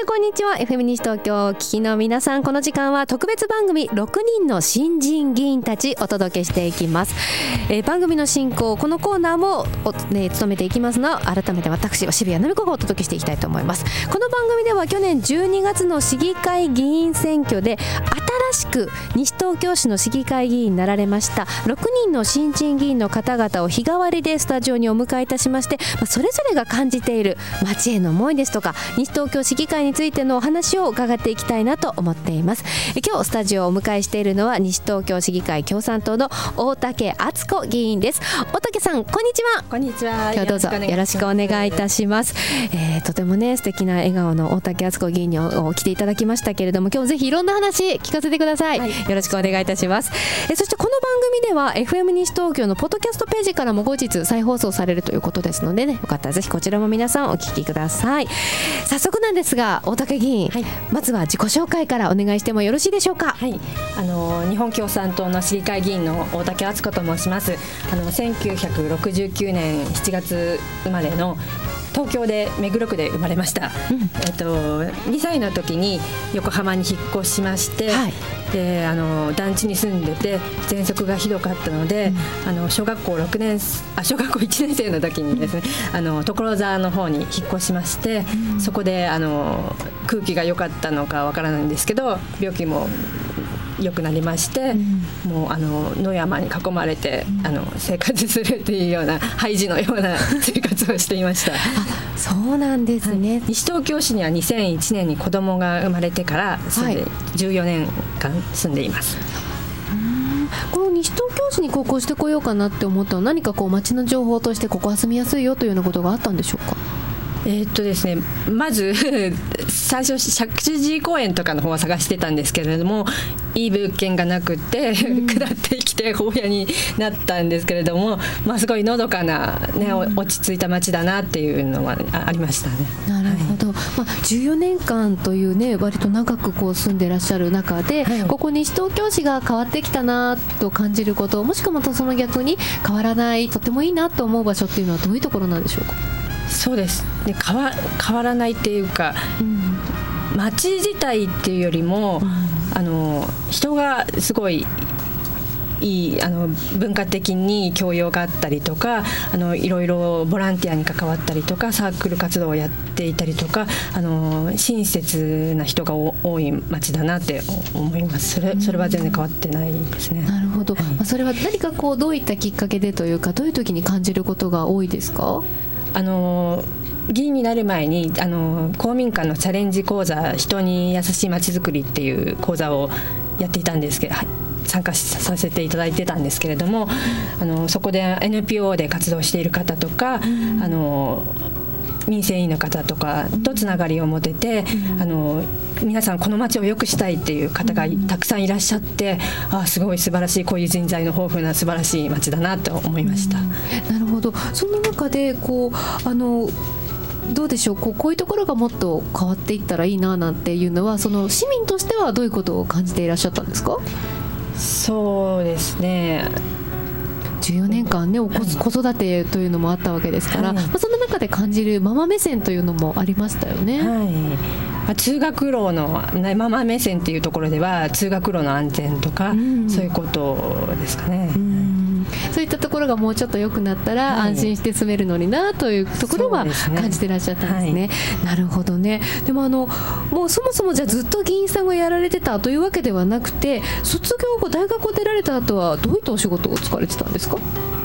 てこんにちは。FM 西東京聞きの皆さん。この時間は特別番組6人の新人議員たちお届けしていきます、えー、番組の進行このコーナーもお、ね、務めていきますの改めて私は渋谷奈美子がお届けしていきたいと思います。この番組では去年12月の市議会議員選挙で新しく西東京市の市議会議員になられました6人の新人議員の方々を日替わりでスタジオにお迎えいたしましてそれぞれが感じている町への思いですとか西東京市議会についてのお話を伺っていきたいなと思っています。今日スタジオをお迎えしているのは西東京市議会共産党の大竹敦子議員です。大竹さんこんにちは。こんにちは。今日どうぞよろしくお願いいたします。えー、とてもね素敵な笑顔の大竹敦子議員に来ていただきましたけれども今日ぜひいろんな話聞かせてください、はい、よろしくお願いいたします。えそしてこの番組では FM 西東京のポッドキャストページからも後日再放送されるということですのでねよかったらぜひこちらも皆さんお聞きください。早速なんですが大竹議員、はい、まずは自己紹介からお願いしてもよろしいでしょうか？はい。あの日本共産党の市議会議員の大竹敦子と申します。あの1969年7月生まれの東京で目黒区で生まれました、うん、えっと、2歳の時に横浜に引っ越しまして、はい、であの団地に住んでて喘息がひどかったので、うん、あの小学校6年あ小学校1年生の時にですね、うん、あの所沢の方に引っ越しまして、そこであの空気が良かったのかわからないんですけど病気も良くなりまして、うん、もうあの野山に囲まれて、うん、あの生活するっていうようなハイジのような 生活をしていました。そうなんですね、はい、西東京市には2001年に子供が生まれてからそれで14年間住んでいます、この西東京市に高校してこようかなって思ったのは何かこう街の情報としてここは住みやすいよというようなことがあったんでしょうか？えー、っとですねまず 最初石神公園とかの方は探してたんですけれどもいい物件がなくて、うん、下ってきて大家になったんですけれども、まあ、すごいのどかな、ね、うん、落ち着いた街だなっていうのはありましたね。なるほど、はい、まあ、14年間というね割と長くこう住んでらっしゃる中で、はい、ここ西東京市が変わってきたなと感じることもしくはまたその逆に変わらないとてもいいなと思う場所っていうのはどういうところなんでしょうか？そうです。で変わ変わらないっていうか、うん、街自体っていうよりも、うん、あの人がすごいいいあの文化的に教養があったりとかあのいろいろボランティアに関わったりとかサークル活動をやっていたりとかあの親切な人が多い街だなって思います。それそれは全然変わってないですね。なるほど、はい、それは何かこうどういったきっかけでというかどういう時に感じることが多いですか？あの議員になる前にあの公民館のチャレンジ講座人に優しいまちづくりっていう講座をやっていたんですけど参加させていただいてたんですけれどもあのそこで NPO で活動している方とか、あの民生委員の方とかとつながりを持てて、あの皆さんこの街を良くしたいっていう方がたくさんいらっしゃってあすごい素晴らしいこういう人材の豊富な素晴らしい街だなと思いました。なるほど。その中でこうあのどうでしょう。こうこういうところがもっと変わっていったらいいななんていうのはその市民としてはどういうことを感じていらっしゃったんですか？そうですね14年間ね子育てというのもあったわけですから、はい、まあ、その中で感じるママ目線というのもありましたよね。はい。まあ、通学路の、ね、ママ目線っていうところでは通学路の安全とか、うん、そういうことですかね。うんそういったところがもうちょっと良くなったら安心して住めるのになというところは感じてらっしゃったんですね。すねはい、なるほどね。でもあのもうそもそもじゃあずっと議員さんがやられてたというわけではなくて卒業後大学を出られた後はどういったお仕事を使われてたんですか？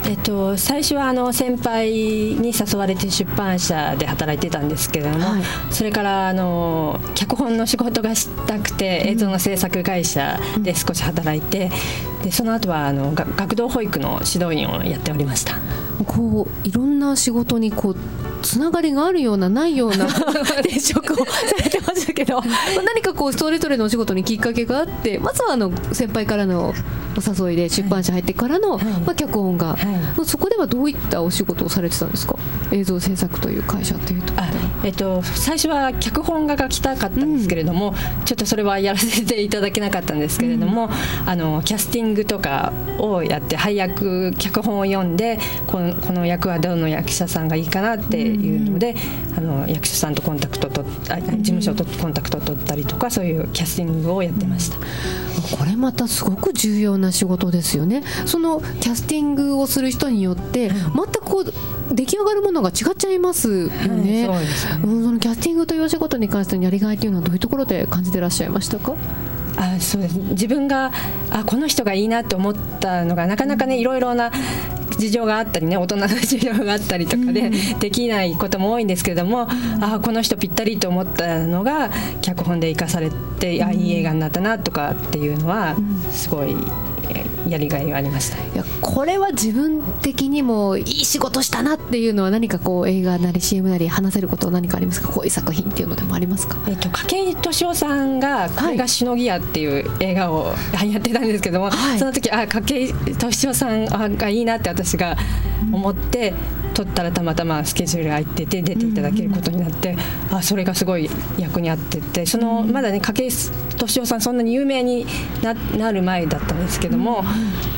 えっと、最初はあの先輩に誘われて出版社で働いてたんですけれども、はい、それからあの脚本の仕事がしたくて映像の制作会社で少し働いて、うん、でその後はあの学童保育の指導員をやっておりました。こういろんな仕事にこうつながりがあるようなないような。転職をされてましたけど。何かこうそれぞれのお仕事にきっかけがあってまずはあの先輩からのお誘いで出版社入ってからの、はい、まあ、脚本が、はい、そこではどういったお仕事をされてたんですか？映像制作という会社というと。えっと、最初は脚本が書きたかったんですけれども、うん、ちょっとそれはやらせていただけなかったんですけれども、うん、あのキャスティングとかをやって配役脚本を読んでこのこの役はどの役者さんがいいかなっていうので、あの役所さんとコンタクトとあ事務所とコンタクトを取ったりとかそういうキャスティングをやってました。これまたすごく重要な仕事ですよね。そのキャスティングをする人によって全くこう出来上がるものが違っちゃいますよね。はい、そ、ね、のキャスティングというお仕事に関してのやりがいというのはどういうところで感じてらっしゃいましたか？あそうです自分があこの人がいいなと思ったのがなかなかねいろいろな事情があったりね大人の事情があったりとかで、できないことも多いんですけれども、あこの人ぴったりと思ったのが脚本で生かされて、あいい映画になったなとかっていうのはすごいやりがいがありました。いやこれは自分的にもいい仕事したなっていうのは何かこう映画なり CM なり話せること何かありますか？こういう作品っていうのでもありますか、えっと、筧敏夫さんが「これがしのぎや」っていう映画をやってたんですけども、はい、その時あ筧敏夫さんがいいなって私が思って。うん撮ったらたまたまスケジュール空いてて出ていただけることになって、あそれがすごい役に合っててそのまだね筧敏夫さんそんなに有名にななる前だったんですけども、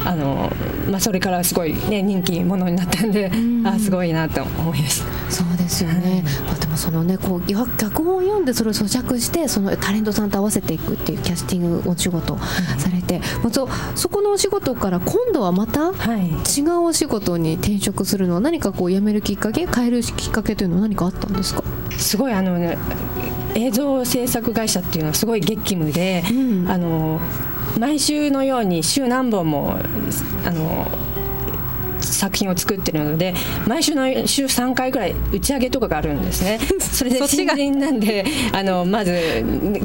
あのまあ、それからすごい、ね、人気者になったんで、あすごいなと思いました。そうですよね、まあ、でもそのねこう脚本を読んでそれを咀嚼してそのタレントさんと合わせていくっていうキャスティングお仕事されて、うん、そそこのお仕事から今度はまた違うお仕事に転職するのは何かこう辞めるきっかけ変えるきっかけというのは何かあったんですか？すごいあの、ね、映像制作会社っていうのはすごい激務で、うん、あの毎週のように週何本もあの作品を作ってるので毎週の週3回ぐらい打ち上げとかがあるんですね。それで新人なんであのまず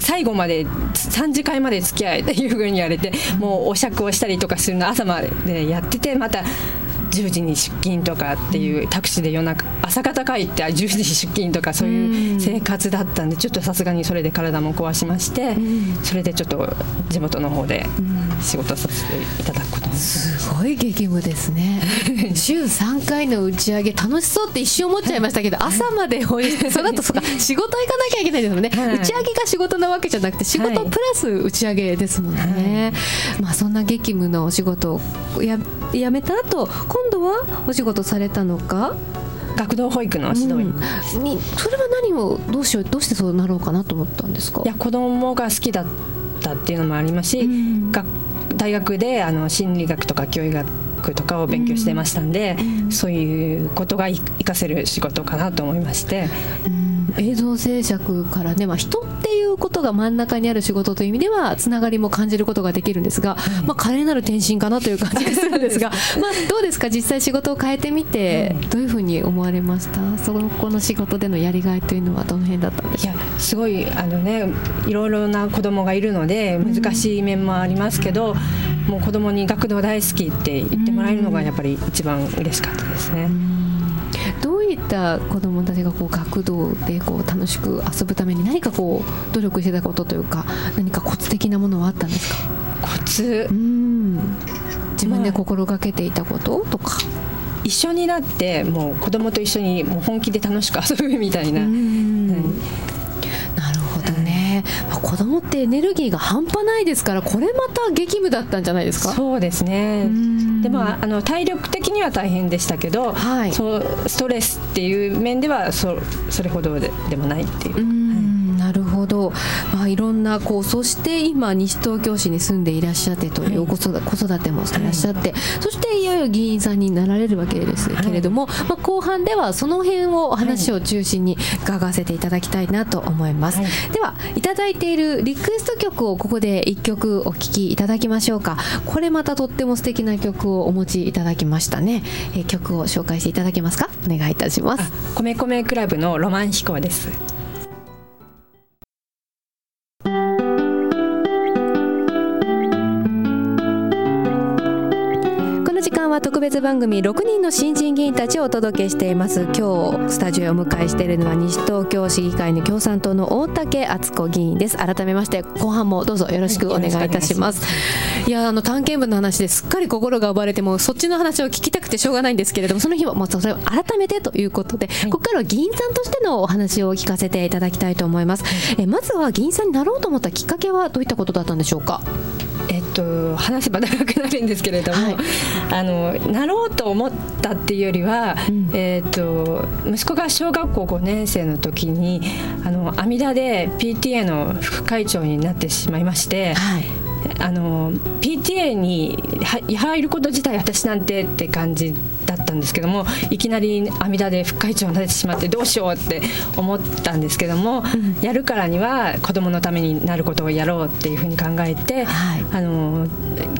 最後まで3次会まで付き合えっていうふうに言われてもうお酌をしたりとかするの朝までやっててまた10時に出勤とかっていうタクシーで夜中朝方帰って10時出勤とかそういう生活だったんでちょっとさすがにそれで体も壊しましてそれでちょっと地元の方で仕事させていただくことに。すごい激務ですね。週3回の打ち上げ楽しそうって一瞬思っちゃいましたけど朝までおいてその後そうか。仕事行かなきゃいけないですもんね、はい、打ち上げが仕事なわけじゃなくて仕事プラス打ち上げですもんね、はい、まあそんな激務のお仕事をや辞めた後今度はお仕事されたのか？学童保育の指導員、うん、にそれは何をどうしようどうしてそうなろうかなと思ったんですか？いや子供が好きだったっていうのもありますし、うん、大学であの心理学とか教育学とかを勉強してましたんで、うん、そういうことが活かせる仕事かなと思いまして。映像制作からね、まあ、人っていうことが真ん中にある仕事という意味ではつながりも感じることができるんですが、はい、まあ、華麗なる転身かなという感じがするんですがまあどうですか？実際仕事を変えてみて、どういうふうに思われました？そこの仕事でのやりがいというのはどの辺だったんでしょう？すごいあの、ね、いろいろな子供がいるので難しい面もありますけど、うん、もう子供に学童大好きって言ってもらえるのがやっぱり一番嬉しかったですね。うんどういった子どもたちがこう学童でこう楽しく遊ぶために何かこう努力してたことというか何かコツ的なものはあったんですか？コツ？うん。自分で心がけていたこととか、一緒になってもう子供と一緒にもう本気で楽しく遊ぶみたいな。うん。まあ、子供ってエネルギーが半端ないですからこれまた激務だったんじゃないですか？そうですねでもあの体力的には大変でしたけど、はい、そうストレスっていう面ではそそれほどででもないっていう。なるほど、まあ、いろんなこうそして今西東京市に住んでいらっしゃってという子育てもしてらっしゃって、はい、そしていよいよ議員さんになられるわけですけれども、はい、まあ、後半ではその辺を話を中心に伺わせていただきたいなと思います、はい、ではいただいているリクエスト曲をここで1曲お聴きいただきましょうか。これまたとっても素敵な曲をお持ちいただきましたね、えー、曲を紹介していただけますか？お願いいたします。米米クラブのロマン飛行ですは特別番組6人の新人議員たちをお届けしています。今日スタジオをお迎えしているのは西東京市議会の共産党の大竹敦子議員です。改めまして後半もどうぞよろしくお願いいたします、い、やあの探検部の話です。っかり心が奪われてもそっちの話を聞きたくてしょうがないんですけれどもその日はもうそれを改めてということで、はい、ここからは議員さんとしてのお話を聞かせていただきたいと思います、はい、えまずは議員さんになろうと思ったきっかけはどういったことだったんでしょうか？と話せば長くなるんですけれども、はい、あのなろうと思ったっていうよりは、うん、えーと、息子が小学校5年生の時にあの阿弥陀で PTA の副会長になってしまいまして、はい、あの PTA に入ること自体私なんてって感じだったんですけどもいきなり阿弥陀で副会長になってしまってどうしようって思ったんですけども、うん、やるからには子どものためになることをやろうっていうふうに考えて、はい、あの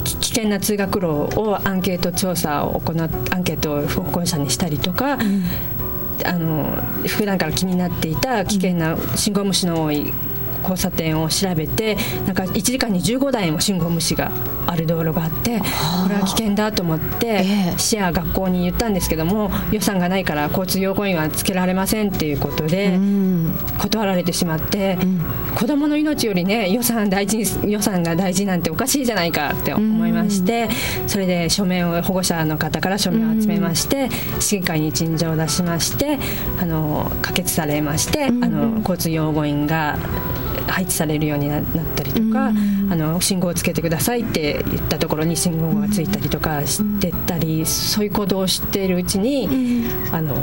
危険な通学路をアンケート調査を行っアンケートを保護者にしたりとか。うんあの普段から気になっていた危険な信号無視の多い交差点を調べてなんか1時間に15台も信号無視がある道路があってこれは危険だと思って市や学校に言ったんですけども予算がないから交通要護員はつけられませんっていうことで断られてしまって子どもの命よりね予算大事に予算が大事なんておかしいじゃないかって思いましてそれで署名を保護者の方から署名を集めまして市議会に陳情を出しましてあの可決されましてあの交通要護員が配置されるようになったりとか、あの信号をつけてくださいって言ったところに信号がついたりとかしてたり、そういう行動をしているうちに、あの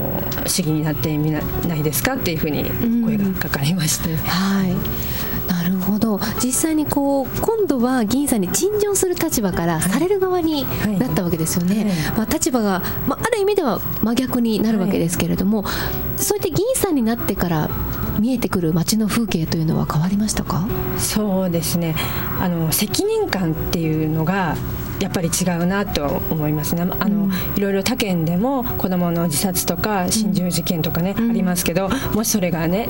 市議になってみないですかっていうふうに声がかかりまして。はい。なるほど。実際にこう今度は議員さんに陳情する立場からされる側になったわけですよね、はいはい、まあ、立場が、まあ、ある意味では真逆になるわけですけれども、はい、そうやって議員さんになってから見えてくる街の風景というのは変わりましたか？そうですね。あの責任感っていうのがやっぱり違うなと思いますね。あの、うん、いろいろ他県でも子どもの自殺とか心中事件とかね、うん、ありますけどもしそれがね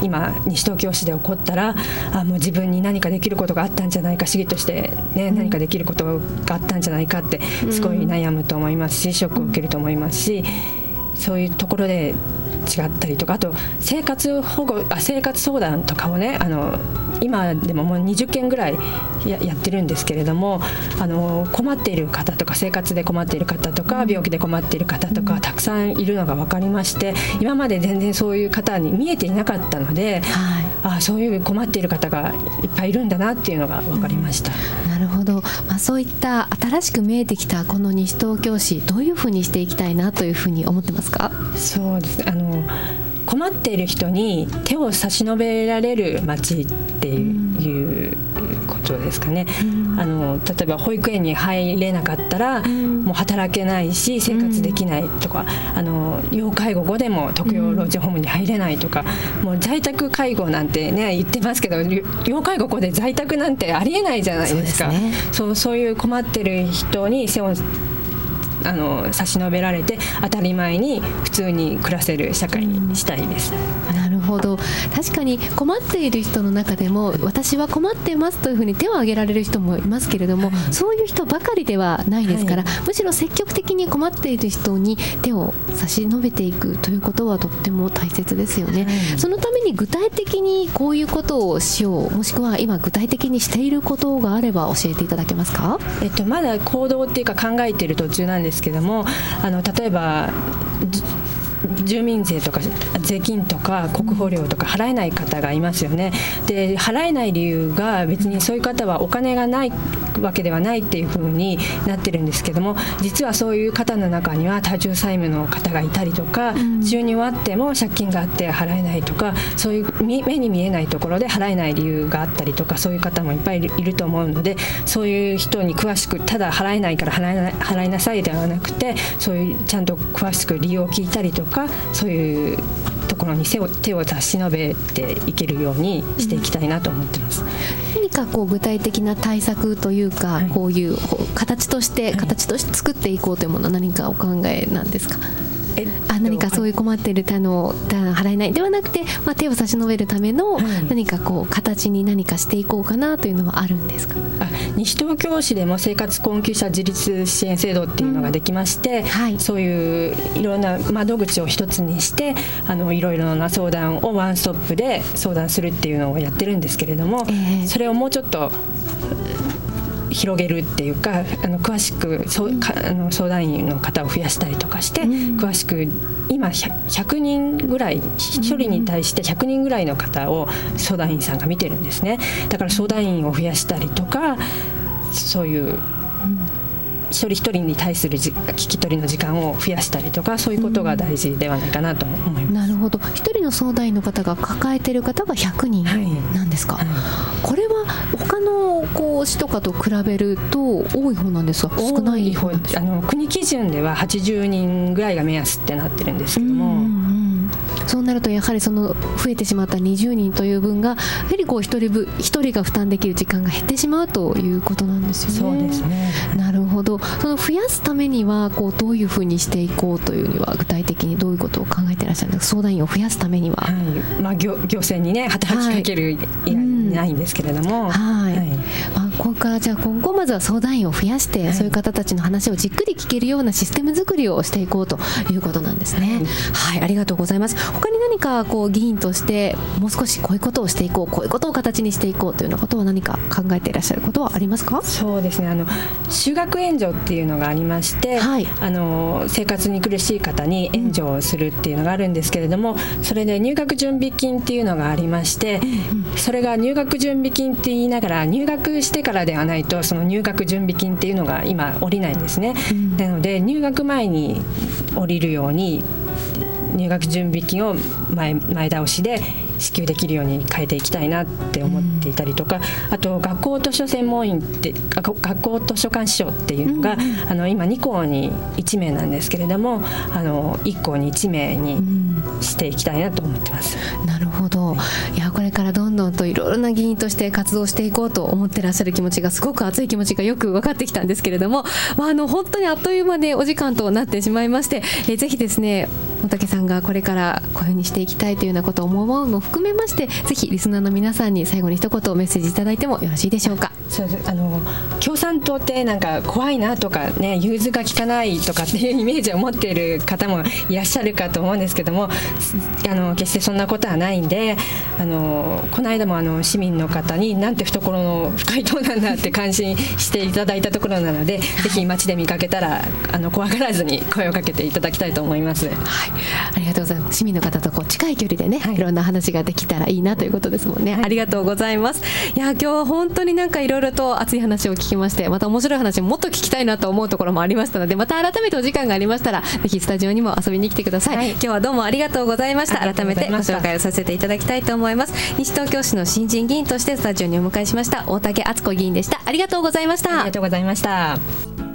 今西東京市で起こったらあもう自分に何かできることがあったんじゃないか市議としてね、何かできることがあったんじゃないかってすごい悩むと思いますしショックを受けると思いますしそういうところで違ったりとかあと生活保護あ生活相談とかをねあの今でももう20件ぐらいややってるんですけれどもあの困っている方とか生活で困っている方とか病気で困っている方とかたくさんいるのが分かりまして今まで全然そういう方に見えていなかったので、はい、あそういう困っている方がいっぱいいるんだなっていうのが分かりました。なるほど、まあ、そういった新しく見えてきたこの西東京市どういうふうにしていきたいなというふうに思ってますか？そうです。あの困っている人に手を差し伸べられる街っていうことですかね、うん、あの例えば保育園に入れなかったら、うん、もう働けないし生活できないとか、うん、あの要介護後でも特養老人ホームに入れないとか、もう在宅介護なんてね言ってますけど要介護後で在宅なんてありえないじゃないですか。そう、ね、そうそういう困ってる人に背をあの差し伸べられて当たり前に普通に暮らせる社会にしたいです。なるほど確かに困っている人の中でも私は困ってますというふうに手を挙げられる人もいますけれども、はい、そういう人ばかりではないですから、はい、むしろ積極的に困っている人に手を差し伸べていくということはとっても大切ですよね、はい、そのために具体的にこういうことをしようもしくは今具体的にしていることがあれば教えていただけますか、えっと、まだ行動っていうか考えている途中なんですけどもあの例えば住民税とか税金とか国保料とか払えない方がいますよね。で払えない理由が別にそういう方はお金がないわけではないっていうふうになってるんですけども実はそういう方の中には多重債務の方がいたりとか、収入はあっても借金があって払えないとかそういう目に見えないところで払えない理由があったりとかそういう方もいっぱいいると思うのでそういう人に詳しくただ払えないから払えな払いなさいではなくてそういうちゃんと詳しく理由を聞いたりとかそういうところに手を手を差し伸べていけるようにしていきたいなと思ってます。何かこう具体的な対策というか、はい、こういう形として、形として作っていこうというものは何かお考えなんですか？あ何かそういう困っている他の払えないではなくて、まあ、手を差し伸べるための何かこう形に何かしていこうかなというのはあるんですか？あ西東京市でも生活困窮者自立支援制度っていうのができまして、うん。はい、そういういろんな窓口を一つにしてあのいろいろな相談をワンストップで相談するっていうのをやってるんですけれども、えー、それをもうちょっと広げるっていうかあの詳しくそうかあの相談員の方を増やしたりとかして、うん、詳しく今 100, 100, 人ぐらい1人に対して100人ぐらいの方を相談員さんが見てるんですね。だから相談員を増やしたりとかそういう、一人一人に対する聞き取りの時間を増やしたりとかそういうことが大事ではないかなと思います。なるほど。一人の相談員の方が抱えている方が100人なんですか、はい。はい、これは他のこう市とかと比べると多い方なんですか？少ない方あの国基準では80人ぐらいが目安ってなってるんですけども。そうなるとやはりその増えてしまった20人という分がやはりこう一人分一人が負担できる時間が減ってしまうということなんですよね。そうですね。なるほど。その増やすためにはこうどういうふうにしていこうというには具体的にどういうことを考えていらっしゃるんですか？相談員を増やすためには。はい。まあ、行行政にね働きかける以外にないんですけれども。はい、はい、まあ、ここからじゃあ今後まずは相談員を増やして、はい、そういう方たちの話をじっくり聞けるようなシステム作りをしていこうということなんですね。はい、はい、ありがとうございます。他に何かこう議員としてもう少しこういうことをしていこうこういうことを形にしていこうというようなことは何か考えていらっしゃることはありますか？そうですね。あの就学援助っていうのがありまして、はい、あの生活に苦しい方に援助をするっていうのがあるんですけれどもそれで入学準備金っていうのがありまして、それが入学準備金って言いながら入学してからではないとその入学準備金っていうのが今下りないんですね。なので入学前に降りるように入学準備金を前前倒しで支給できるように変えていきたいなって思っていたりとか、うん、あと学校図書専門員って学校図書館司書っていうのが、うん、あの今2校に1名なんですけれどもあの1校に1名にしていきたいなと思ってます。なるほどいやこれからどんどんといろいろな議員として活動していこうと思ってらっしゃる気持ちがすごく熱い気持ちがよく分かってきたんですけれども、まあ、あの本当にあっという間でお時間となってしまいまして、えぜひですね大竹さんがこれからこういうふうにしていきたいというようなことを思うのも含めましてぜひリスナーの皆さんに最後に一言メッセージいただいてもよろしいでしょうか。そうあの共産党ってなんか怖いなとかね融通が利かないとかっていうイメージを持っている方もいらっしゃるかと思うんですけどもあの決してそんなことはないんであのこの間もあの市民の方になんて懐の深い党なんだって感心していただいたところなのでぜひ街で見かけたらあの怖がらずに声をかけていただきたいと思います。はい。ありがとうございます。市民の方とこう近い距離でね、はい、いろんな話ができたらいいなということですもんね、はい、ありがとうございます。いや今日は本当になんかいろいろと熱い話を聞きましてまた面白い話もっと聞きたいなと思うところもありましたのでまた改めてお時間がありましたらぜひスタジオにも遊びに来てください、はい、今日はどうもありがとうございました。改めてご紹介をさせていただきたいと思います。西東京市の新人議員としてスタジオにお迎えしました。大竹敦子議員でした。ありがとうございました。ありがとうございました。